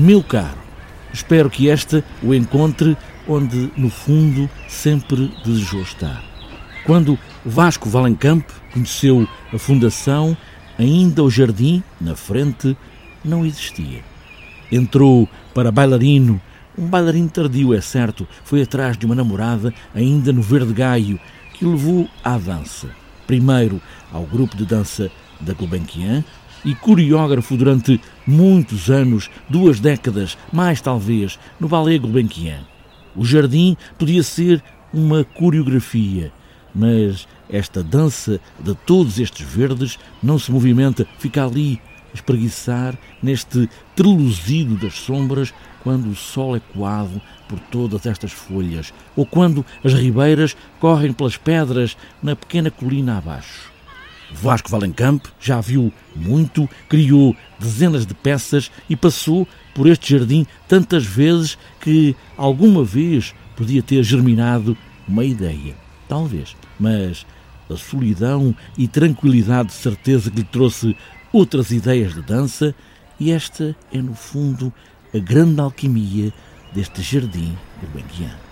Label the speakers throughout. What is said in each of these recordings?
Speaker 1: Meu caro, espero que esta o encontre onde, no fundo, sempre desejou estar. Quando Vasco Valencamp conheceu a fundação, ainda o jardim, na frente, não existia. Entrou para bailarino, um bailarino tardio, é certo, foi atrás de uma namorada, ainda no Verde Gaio, que o levou à dança. Primeiro ao grupo de dança da Gulbenkian e coreógrafo durante muitos anos, duas décadas, mais talvez, no Ballet Gulbenkian. O jardim podia ser uma coreografia, mas esta dança de todos estes verdes não se movimenta, fica ali espreguiçar neste treluzido das sombras quando o sol é coado por todas estas folhas ou quando as ribeiras correm pelas pedras na pequena colina abaixo. Vasco Valencamp já viu muito, criou dezenas de peças e passou por este jardim tantas vezes que alguma vez podia ter germinado uma ideia. Talvez. Mas a solidão e tranquilidade de certeza que lhe trouxe outras ideias de dança, e esta é, no fundo, a grande alquimia deste jardim de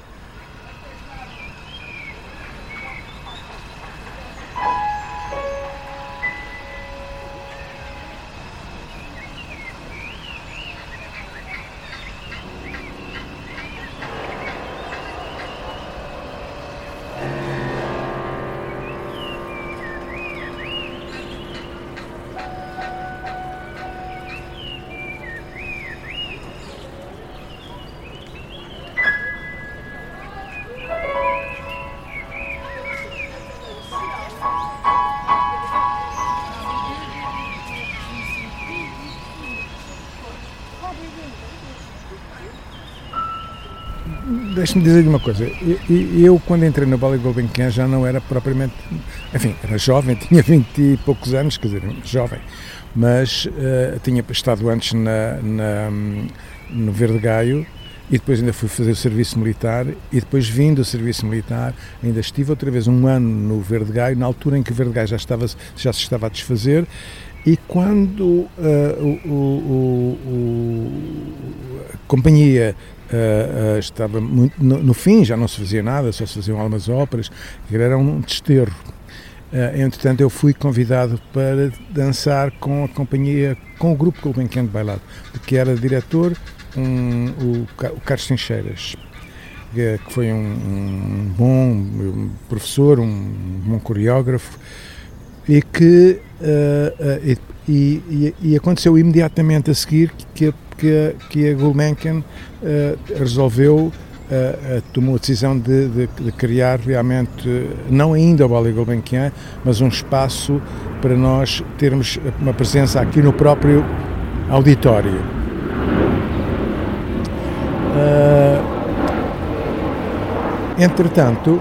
Speaker 2: Deixe-me dizer-lhe uma coisa. Eu, eu, quando entrei no Ballet Gulbenkian, já não era propriamente. Enfim, era jovem, tinha 20 e poucos anos, quer dizer, jovem. Mas uh, tinha estado antes na, na, no Verde Gaio e depois ainda fui fazer o serviço militar. E depois, vindo do serviço militar, ainda estive outra vez um ano no Verde Gaio, na altura em que o Verde Gaio já, estava, já se estava a desfazer. E quando uh, o, o, o, a companhia Uh, uh, estava muito no, no, fim, já não se fazia nada, só se faziam algumas óperas, era um desterro. Uh, entretanto, eu fui convidado para dançar com a companhia, com o grupo Gulbenkian de Bailado, que era diretor um, o, o Carlos Trincheiras, que foi um, um bom professor, um bom coreógrafo, e que e, e, e, aconteceu imediatamente a seguir que, que, que a Gulbenkian uh, resolveu, uh, tomou a decisão de, de, de, criar realmente, não ainda o Ballet Gulbenkian, mas um espaço para nós termos uma presença aqui no próprio auditório. entretanto,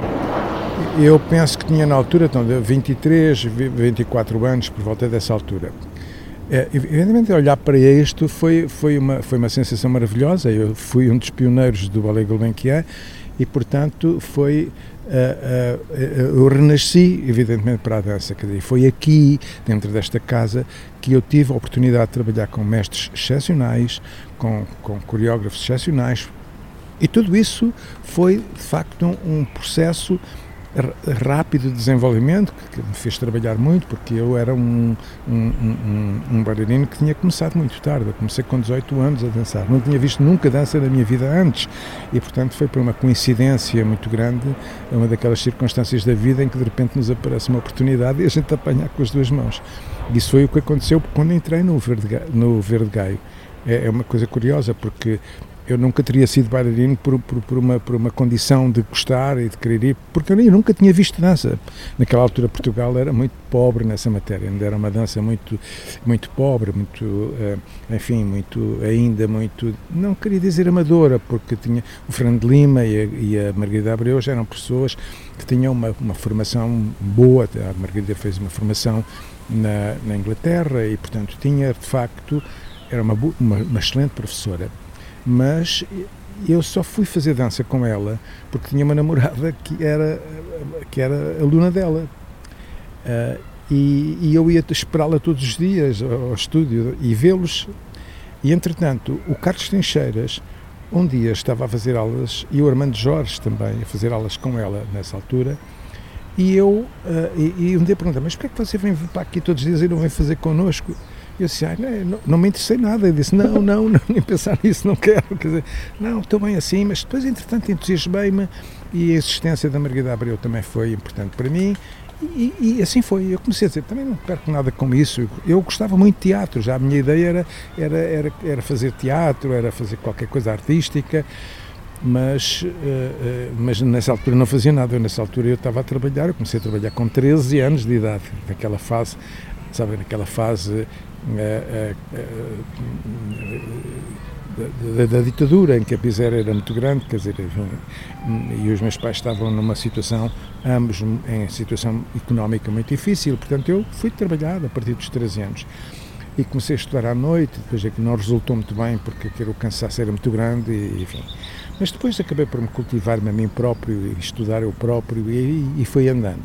Speaker 2: eu penso que tinha na altura, então, 23, 24 anos, por volta dessa altura. É, evidentemente, olhar para isto foi, foi, uma, foi uma sensação maravilhosa. Eu fui um dos pioneiros do Ballet Gulbenkian e, portanto, foi. Uh, uh, eu renasci, evidentemente, para a dança. Quer dizer, foi aqui, dentro desta casa, que eu tive a oportunidade de trabalhar com mestres excepcionais, com, com coreógrafos excepcionais. E tudo isso foi, de facto, um, um processo rápido desenvolvimento que me fez trabalhar muito porque eu era um, um, um, um bailarino que tinha começado muito tarde. Eu comecei com 18 anos a dançar. Não tinha visto nunca dança na minha vida antes. E portanto foi por uma coincidência muito grande uma daquelas circunstâncias da vida em que de repente nos aparece uma oportunidade e a gente apanhar com as duas mãos. Isso foi o que aconteceu quando entrei no Verde, no Verde Gaio é, é uma coisa curiosa porque eu nunca teria sido bailarino por, por, por, uma, por uma condição de gostar e de querer ir, porque eu nunca tinha visto dança. Naquela altura Portugal era muito pobre nessa matéria, ainda era uma dança muito, muito pobre, muito, uh, enfim, muito, ainda muito, não queria dizer amadora, porque tinha o Fernando Lima e a, e a Margarida Abreu já eram pessoas que tinham uma, uma formação boa, a Margarida fez uma formação na, na Inglaterra e, portanto, tinha de facto, era uma, uma, uma excelente professora mas eu só fui fazer dança com ela porque tinha uma namorada que era, que era aluna dela. Uh, e, e, eu ia esperá-la todos os dias ao estúdio e vê-los. E, entretanto, o Carlos Trincheiras, um dia estava a fazer aulas, e o Armando Jorge também, a fazer aulas com ela nessa altura, e eu, uh, e, e, um dia perguntei, mas porquê é que você vem para aqui todos os dias e não vem fazer connosco? Eu disse, ah, não, não, me interessei nada. Eu disse, não, não, não, nem pensar nisso, não quero. Quer dizer, não, estou bem assim, mas depois, entretanto, entusiasmei-me e a existência da Margarida Abreu também foi importante para mim. E, e, assim foi. Eu comecei a dizer, também não perco nada com isso. Eu gostava muito de teatro, já a minha ideia era, era, era, era fazer teatro, era fazer qualquer coisa artística, mas, uh, uh, mas nessa altura não fazia nada. Eu, nessa altura eu estava a trabalhar, eu comecei a trabalhar com 13 anos de idade, naquela fase, sabe, naquela fase. Uh, da, da, da, ditadura, em que a miséria era muito grande, quer dizer, e os meus pais estavam numa situação, ambos em situação económica muito difícil, portanto eu fui trabalhar a partir dos 13 anos. E comecei a estudar à noite, depois é que não resultou muito bem, porque o cansaço era muito grande, e, enfim. Mas depois acabei por me cultivar-me a mim próprio, e estudar eu próprio, e, e foi andando.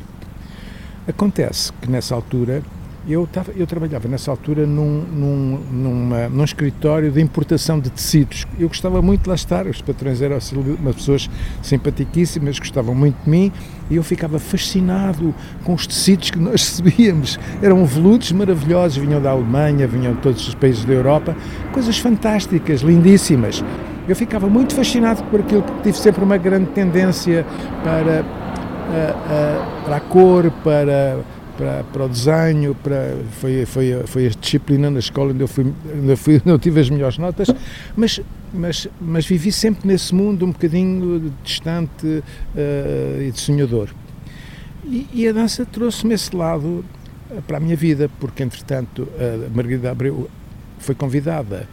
Speaker 2: Acontece que nessa altura eu, tava, eu trabalhava nessa altura num, num, numa, num escritório de importação de tecidos. Eu gostava muito de lá estar, os patrões eram umas pessoas simpaticíssimas, gostavam muito de mim e eu ficava fascinado com os tecidos que nós recebíamos. Eram veludos maravilhosos, vinham da Alemanha, vinham de todos os países da Europa, coisas fantásticas, lindíssimas. Eu ficava muito fascinado por aquilo, porque tive sempre uma grande tendência para, a, a, para a cor, para para, para o desenho, para, foi, foi, foi a disciplina na escola onde eu, fui, onde eu, fui, onde eu tive as melhores notas, mas, mas, mas vivi sempre nesse mundo um bocadinho distante uh, e de sonhador. E, e a dança trouxe-me esse lado uh, para a minha vida, porque entretanto a Margarida Abreu foi convidada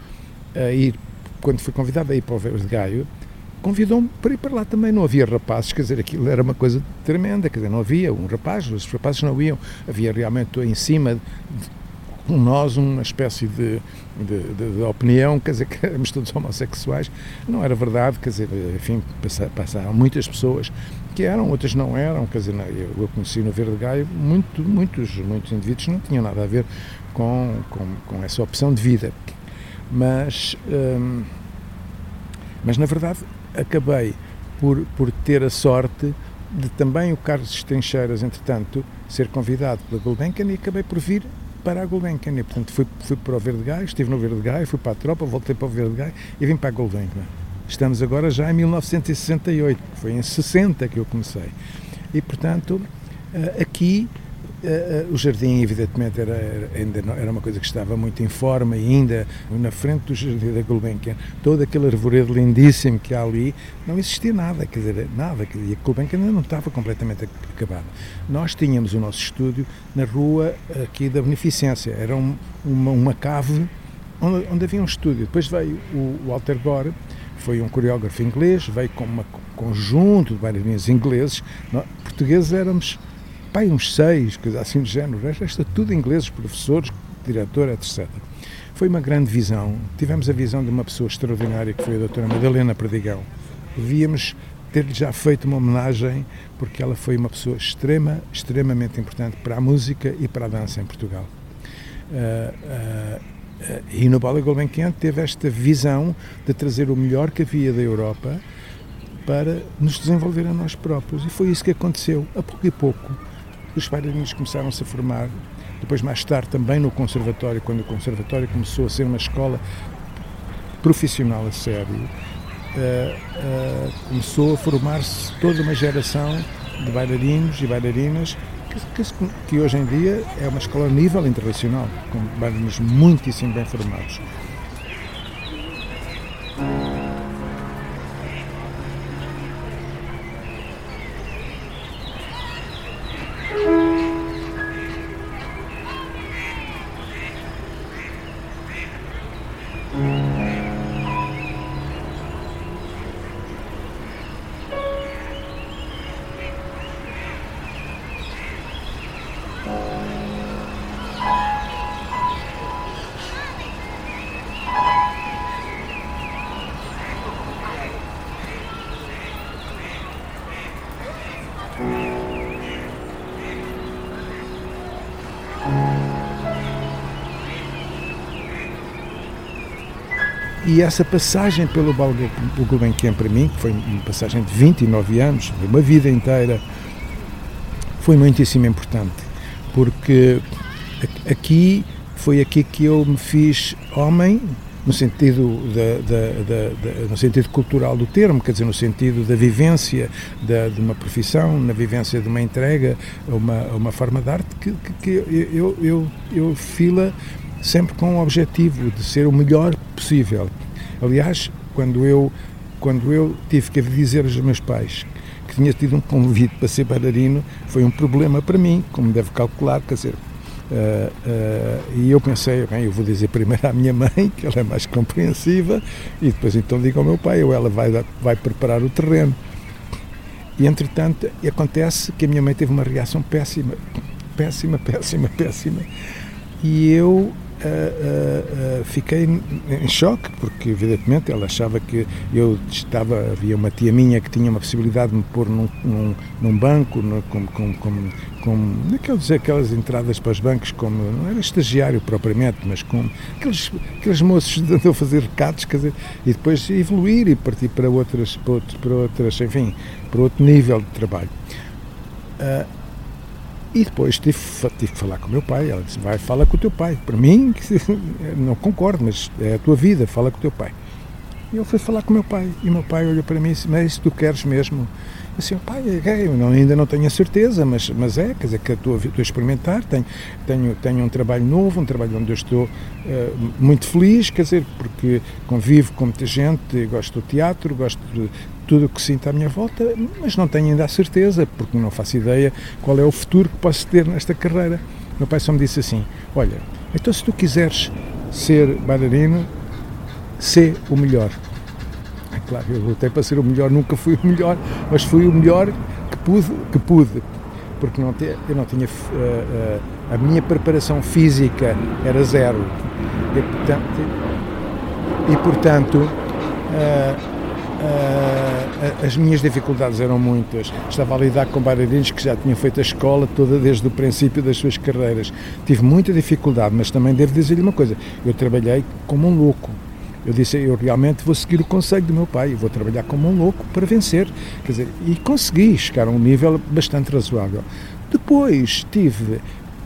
Speaker 2: a ir, quando foi convidada a ir para o Verde Gaio, convidou-me para ir para lá também. Não havia rapazes, quer dizer, aquilo era uma coisa tremenda, quer dizer, não havia um rapaz, os rapazes não iam, havia realmente em cima de nós uma espécie de, de, de, de, opinião, quer dizer, que éramos todos homossexuais. Não era verdade, quer dizer, enfim, passaram muitas pessoas que eram, outras não eram, quer dizer, eu, conheci no Verde Gaio muito, muitos, muitos indivíduos não tinham nada a ver com, com, com essa opção de vida. Mas, hum, mas na verdade, acabei por, por ter a sorte de também o Carlos Trincheiras, entretanto, ser convidado pela Gulbenkian e acabei por vir para a Gulbenkian. E, portanto, fui, fui para o Verde Gai, estive no Verde Gai, fui para a tropa, voltei para o Verde Gai e vim para a Gulbenkian. Estamos agora já em 1968, foi em 60 que eu comecei. E, portanto, eh, aqui Uh, o jardim, evidentemente, era, era, ainda não, era uma coisa que estava muito em forma e ainda na frente do jardim da Gulbenkian, todo aquele arvoredo lindíssimo que há ali, não existia nada, quer dizer, nada, dizer, a Gulbenkian ainda não estava completamente acabada. Nós tínhamos o nosso estúdio na rua aqui da Beneficência, era um, uma, uma cave onde, onde, havia um estúdio. Depois veio o Walter Gore, foi um coreógrafo inglês, veio com um conjunto de bailarinos ingleses, portugueses éramos pai, uns seis, assim de género. Está tudo ingleses, professores, diretor, etc. Foi uma grande visão. Tivemos a visão de uma pessoa extraordinária, que foi a doutora Madalena Perdigão. Devíamos ter-lhe já feito uma homenagem, porque ela foi uma pessoa extrema, extremamente importante para a música e para a dança em Portugal. Uh, uh, uh, e no Bola Gulbenkian teve esta visão de trazer o melhor que havia da Europa para nos desenvolver a nós próprios. E foi isso que aconteceu, a pouco e pouco os bailarinos começaram-se a formar, depois mais tarde também no conservatório, quando o conservatório começou a ser uma escola profissional a sério, uh, uh, começou a formar-se toda uma geração de bailarinos e bailarinas que, que, que, hoje em dia é uma escola a nível internacional, com bailarinos muitíssimo bem formados. E essa passagem pelo Gulbenkian para mim, que foi uma passagem de 29 anos, de uma vida inteira, foi muitíssimo importante, porque aqui foi aqui que eu me fiz homem, no sentido, da, da, da, no sentido cultural do termo, quer dizer, no sentido da vivência de uma profissão, na vivência de uma entrega, uma, uma forma de arte que, que, que eu, eu, eu fila sempre com o objetivo de ser o melhor possível. Aliás, quando eu, quando eu tive que dizer aos meus pais que tinha tido um convite para ser bailarino, foi um problema para mim, como deve calcular, quer dizer, Uh, uh, e eu pensei, bem, eu vou dizer primeiro à minha mãe, que ela é mais compreensiva, e depois então digo ao meu pai, ou ela vai, vai preparar o terreno. E entretanto, acontece que a minha mãe teve uma reação péssima, péssima, péssima, péssima, e eu uh, uh, fiquei em choque, porque evidentemente ela achava que eu estava, havia uma tia minha que tinha uma possibilidade de me pôr num, num, num banco, no, com, com, com, com aquelas, aquelas entradas para os bancos, como, não era estagiário propriamente, mas com aqueles, aqueles moços que andam a fazer recados, quer dizer, e depois evoluir e partir para outras, para outras, para outras enfim, para outro nível de trabalho. Uh, e depois tive, tive que falar com o meu pai. Ela disse: Vai, fala com o teu pai. Para mim, não concordo, mas é a tua vida, fala com o teu pai. E eu fui falar com o meu pai. E o meu pai olhou para mim e disse: Mas tu queres mesmo assim, pai, é, eu não, ainda não tenho a certeza, mas, mas é, quer dizer, que estou, estou a experimentar, tenho, tenho, tenho um trabalho novo, um trabalho onde eu estou uh, muito feliz, quer dizer, porque convivo com muita gente, gosto do teatro, gosto de tudo o que sinto à minha volta, mas não tenho ainda a certeza, porque não faço ideia qual é o futuro que posso ter nesta carreira. Meu pai só me disse assim, olha, então se tu quiseres ser bailarino, ser o melhor. Claro, eu lutei para ser o melhor, nunca fui o melhor, mas fui o melhor que pude, que pude porque não te, eu não tinha uh, uh, a minha preparação física era zero e portanto, e, portanto uh, as minhas dificuldades eram muitas estava a lidar com bailarinos que já tinham feito a escola toda desde o princípio das suas carreiras tive muita dificuldade mas também devo dizer-lhe uma coisa eu trabalhei como um louco eu disse, eu realmente vou seguir o conselho do meu pai, vou trabalhar como um louco para vencer. Quer dizer, e consegui chegar a um nível bastante razoável. Depois tive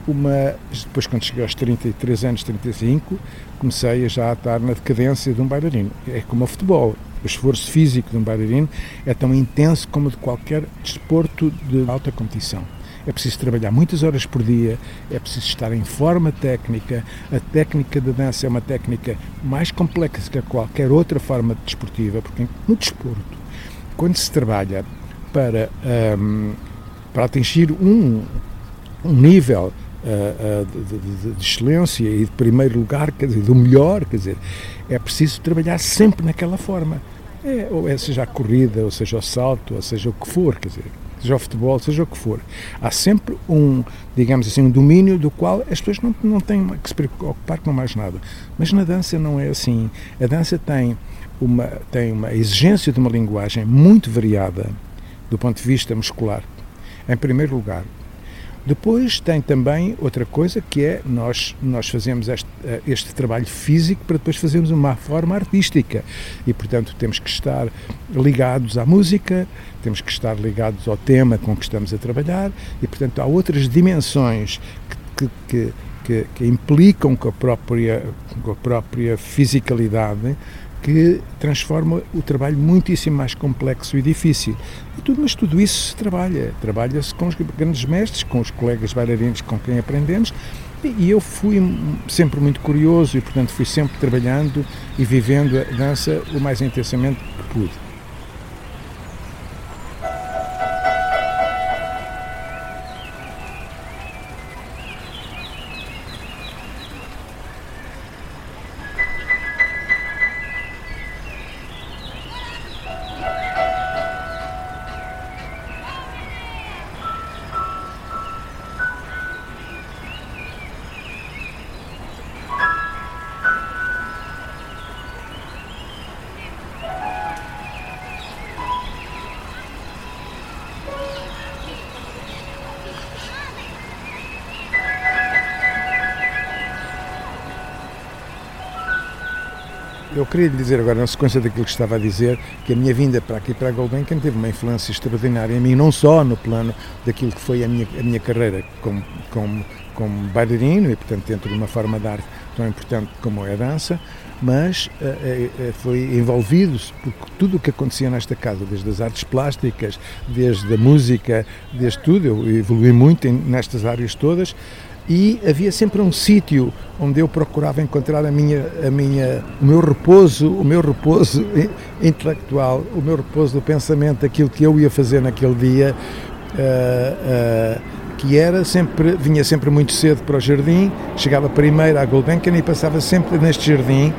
Speaker 2: uma. Depois, quando cheguei aos 33 anos, 35, comecei a já a estar na decadência de um bailarino. É como o futebol. O esforço físico de um bailarino é tão intenso como de qualquer desporto de alta competição é preciso trabalhar muitas horas por dia, é preciso estar em forma técnica. A técnica de dança é uma técnica mais complexa que qualquer outra forma desportiva, porque no desporto, quando se trabalha para, um, para atingir um, um nível Uh, uh, de, de, de, excelência e de primeiro lugar, quer dizer, do melhor, quer dizer, é preciso trabalhar sempre naquela forma. É, ou é, seja a corrida, ou seja o salto, ou seja o que for, quer dizer seja o futebol, seja o que for. Há sempre um, digamos assim, um domínio do qual as pessoas não, não têm que se preocupar com mais nada. Mas na dança não é assim. A dança tem uma, tem uma exigência de uma linguagem muito variada do ponto de vista muscular. Em primeiro lugar, depois tem também outra coisa que é nós, nós fazemos este, eh, este trabalho físico para depois fazermos uma forma artística. E, portanto, temos que estar ligados à música, temos que estar ligados ao tema com que estamos a trabalhar e, portanto, há outras dimensões que, que, que, que implicam com a própria, com a própria fisicalidade que transforma o trabalho muitíssimo mais complexo e difícil. E tudo, mas tudo isso se trabalha. Trabalha-se com os grandes mestres, com os colegas bailarinos com quem aprendemos. E eu fui sempre muito curioso e, portanto, fui sempre trabalhando e vivendo a dança o mais intensamente que pude. Queria lhe dizer agora, na sequência daquilo que estava a dizer, que a minha vinda para aqui para a Gulbenkian teve uma influência extraordinária em mim, não só no plano daquilo que foi a minha, a minha carreira como, como, como bailarino e, portanto, dentro de uma forma de arte tão importante como é a dança, mas uh, foi envolvido por tudo o que acontecia nesta casa, desde as artes plásticas, desde a música, desde tudo. Eu evolui muito em, nestas áreas todas e havia sempre um sítio onde eu procurava encontrar a minha, a minha, o meu repouso, o meu repouso intelectual, o meu repouso do pensamento, aquilo que eu ia fazer naquele dia. Uh, uh, que era sempre, vinha sempre muito cedo para o jardim, chegava primeiro à Gulbenkian e passava sempre neste jardim,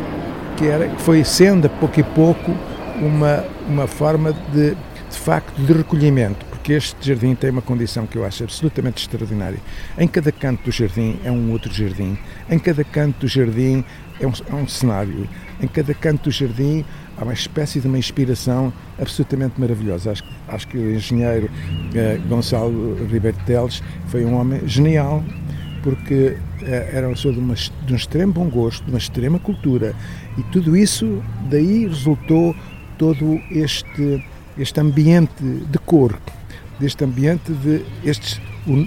Speaker 2: que, era, que foi sendo a pouco e pouco uma, uma forma de, de facto de recolhimento, porque este jardim tem uma condição que eu acho absolutamente extraordinária. Em cada canto do jardim é um outro jardim, em cada canto do jardim é um, é um cenário, em cada canto do jardim há uma espécie de uma inspiração absolutamente maravilhosa. Acho, acho que o engenheiro eh, Gonçalo Ribeiro Teles foi um homem genial, porque eh, era uma pessoa de, uma, de um extremo bom gosto, de uma extrema cultura, e tudo isso, daí resultou todo este, este ambiente de cor, deste ambiente de estes. Um,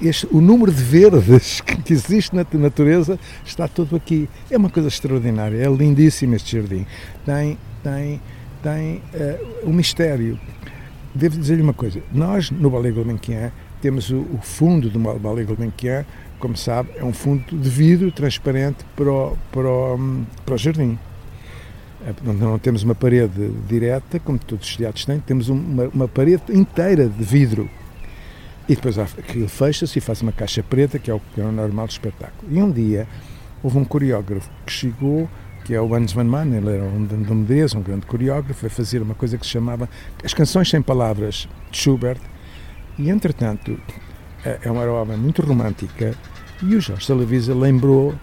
Speaker 2: este, o número de verdes que existe na natureza está todo aqui. É uma coisa extraordinária, é lindíssimo este jardim. Tem, tem, tem uh, um mistério. Devo dizer-lhe uma coisa: nós, no Ballet Gulbenkian, temos o, o, fundo do Ballet Gulbenkian, como sabe, é um fundo de vidro transparente para o, para o, para o jardim. Eh, não temos uma parede direta, como todos os teatros têm, temos uma, uma parede inteira de vidro e depois aquilo fecha-se e faz uma caixa preta, que é o que é o normal do espetáculo. E um dia houve um coreógrafo que chegou, que é o Hans Van Mann, ele era um Medeiros, um grande coreógrafo, a fazer uma coisa que se chamava As Canções Sem Palavras, de Schubert. E, entretanto, é, é uma obra muito romântica e o Jorge Salavisa lembrou,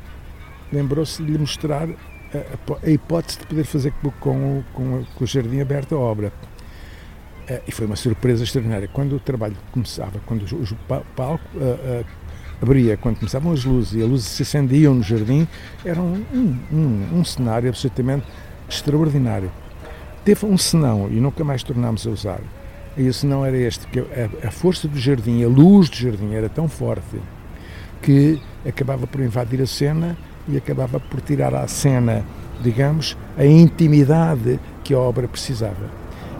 Speaker 2: lembrou-se de lhe mostrar a, a, hipótese de poder fazer com, com, com, com o Jardim Aberto a obra. Uh, e foi uma surpresa extraordinária. Quando o trabalho começava, quando o, o palco uh, uh, abria, quando começavam as luzes e as luzes se acendiam no jardim, era um, um, um cenário absolutamente extraordinário. Teve um senão e nunca mais tornámos a usar. E o senão era este, que a, a força do jardim, a luz do jardim era tão forte que acabava por invadir a cena e acabava por tirar à cena, digamos, a intimidade que a obra precisava.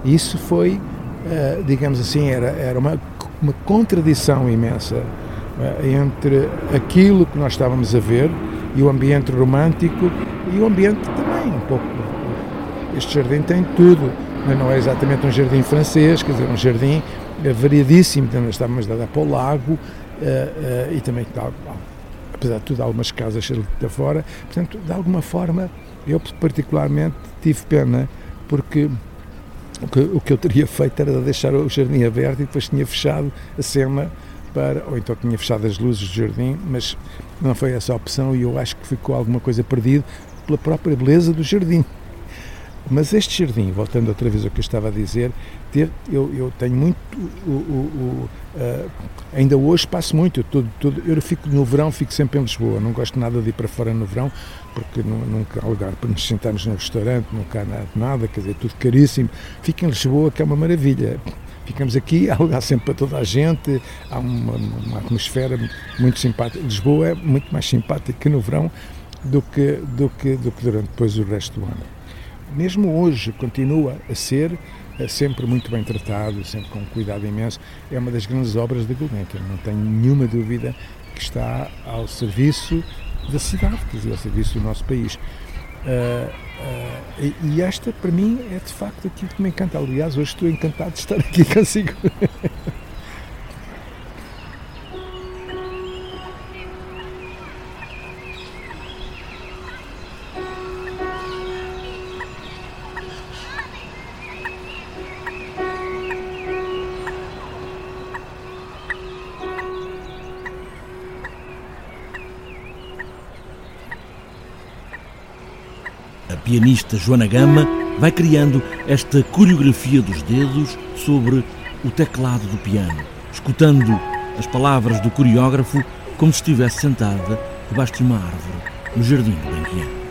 Speaker 2: Isso foi, uh, digamos assim, era, era uma, uma contradição imensa uh, entre aquilo que nós estávamos a ver e o ambiente romântico e o ambiente também um pouco. Este jardim tem tudo, mas não é exatamente um jardim francês, quer dizer, um jardim variadíssimo, então nós estávamos a dar para o lago uh, e também, apesar de tudo, algumas casas de fora. Portanto, de alguma forma, eu particularmente tive pena, porque o que, o que eu teria feito era deixar o jardim aberto e depois tinha fechado a cena para, ou então tinha fechado as luzes do jardim, mas não foi essa a opção e eu acho que ficou alguma coisa perdido pela própria beleza do jardim. Mas este jardim, voltando outra vez ao que eu estava a dizer, ter, eu, eu tenho muito. O, o, o, uh, ainda hoje passo muito. Eu, todo, todo, eu fico no verão, fico sempre em Lisboa. Não gosto nada de ir para fora no verão, porque não, nunca há lugar para nos sentarmos no restaurante, nunca há nada, nada, quer dizer, tudo caríssimo. Fico em Lisboa, que é uma maravilha. Ficamos aqui, há lugar sempre para toda a gente, há uma, uma atmosfera muito simpática. Lisboa é muito mais simpática no verão do que, do que, do que durante depois o resto do ano mesmo hoje continua a ser é sempre muito bem tratado, sempre com cuidado imenso. É uma das grandes obras da Gulbenkian, não tenho nenhuma dúvida que está ao serviço da cidade, quer dizer, ao serviço do nosso país. Uh, uh, e esta, para mim, é de facto aquilo que me encanta. Aliás, hoje estou encantado de estar aqui consigo.
Speaker 1: Pianista Joana Gama vai criando esta coreografia dos dedos sobre o teclado do piano, escutando as palavras do coreógrafo como se estivesse sentada debaixo de uma árvore no jardim do Benquian.